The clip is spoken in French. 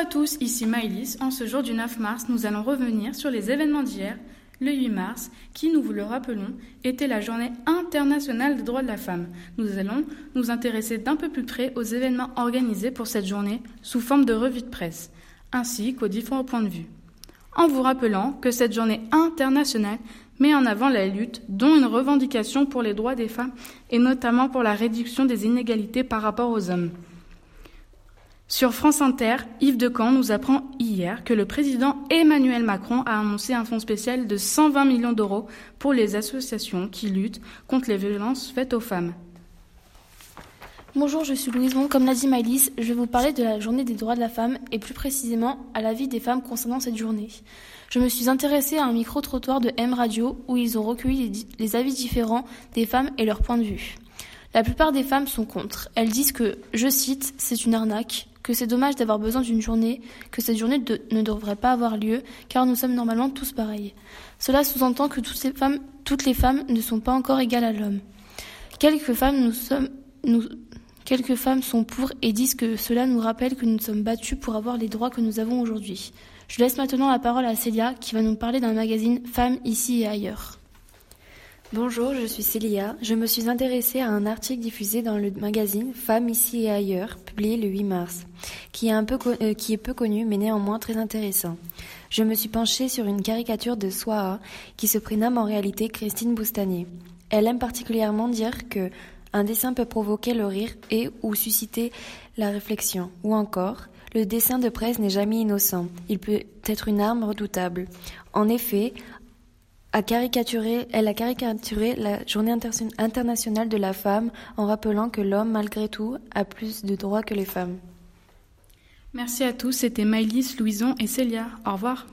à tous, ici Maëlys. En ce jour du 9 mars, nous allons revenir sur les événements d'hier, le 8 mars, qui, nous vous le rappelons, était la journée internationale des droits de la femme. Nous allons nous intéresser d'un peu plus près aux événements organisés pour cette journée sous forme de revue de presse, ainsi qu'aux différents points de vue. En vous rappelant que cette journée internationale met en avant la lutte, dont une revendication pour les droits des femmes et notamment pour la réduction des inégalités par rapport aux hommes. Sur France Inter, Yves Decamp nous apprend hier que le président Emmanuel Macron a annoncé un fonds spécial de 120 millions d'euros pour les associations qui luttent contre les violences faites aux femmes. Bonjour, je suis Louison. Comme l'a dit Maëlys, je vais vous parler de la journée des droits de la femme et plus précisément à la vie des femmes concernant cette journée. Je me suis intéressée à un micro-trottoir de M Radio où ils ont recueilli les avis différents des femmes et leurs points de vue. La plupart des femmes sont contre. Elles disent que, je cite, c'est une arnaque, que c'est dommage d'avoir besoin d'une journée, que cette journée ne devrait pas avoir lieu, car nous sommes normalement tous pareils. Cela sous-entend que toutes, les femmes ne sont pas encore égales à l'homme. Quelques femmes quelques femmes sont pour et disent que cela nous rappelle que nous sommes battus pour avoir les droits que nous avons aujourd'hui. Je laisse maintenant la parole à Célia qui va nous parler d'un magazine Femmes ici et ailleurs. Bonjour, je suis Célia. Je me suis intéressée à un article diffusé dans le magazine Femmes ici et ailleurs, publié le 8 mars, qui est, peu euh, peu connu mais néanmoins très intéressant. Je me suis penchée sur une caricature de Swaha qui se prénomme en réalité Christine Boustanier. Elle aime particulièrement dire que un dessin peut provoquer le rire et ou susciter la réflexion, ou encore le dessin de presse n'est jamais innocent. Il peut être une arme redoutable. En effet, elle a caricaturé la journée internationale de la femme en rappelant que l'homme, malgré tout, a plus de droits que les femmes. Merci à tous, c'était Maëlys, Louison et Célia. Au revoir.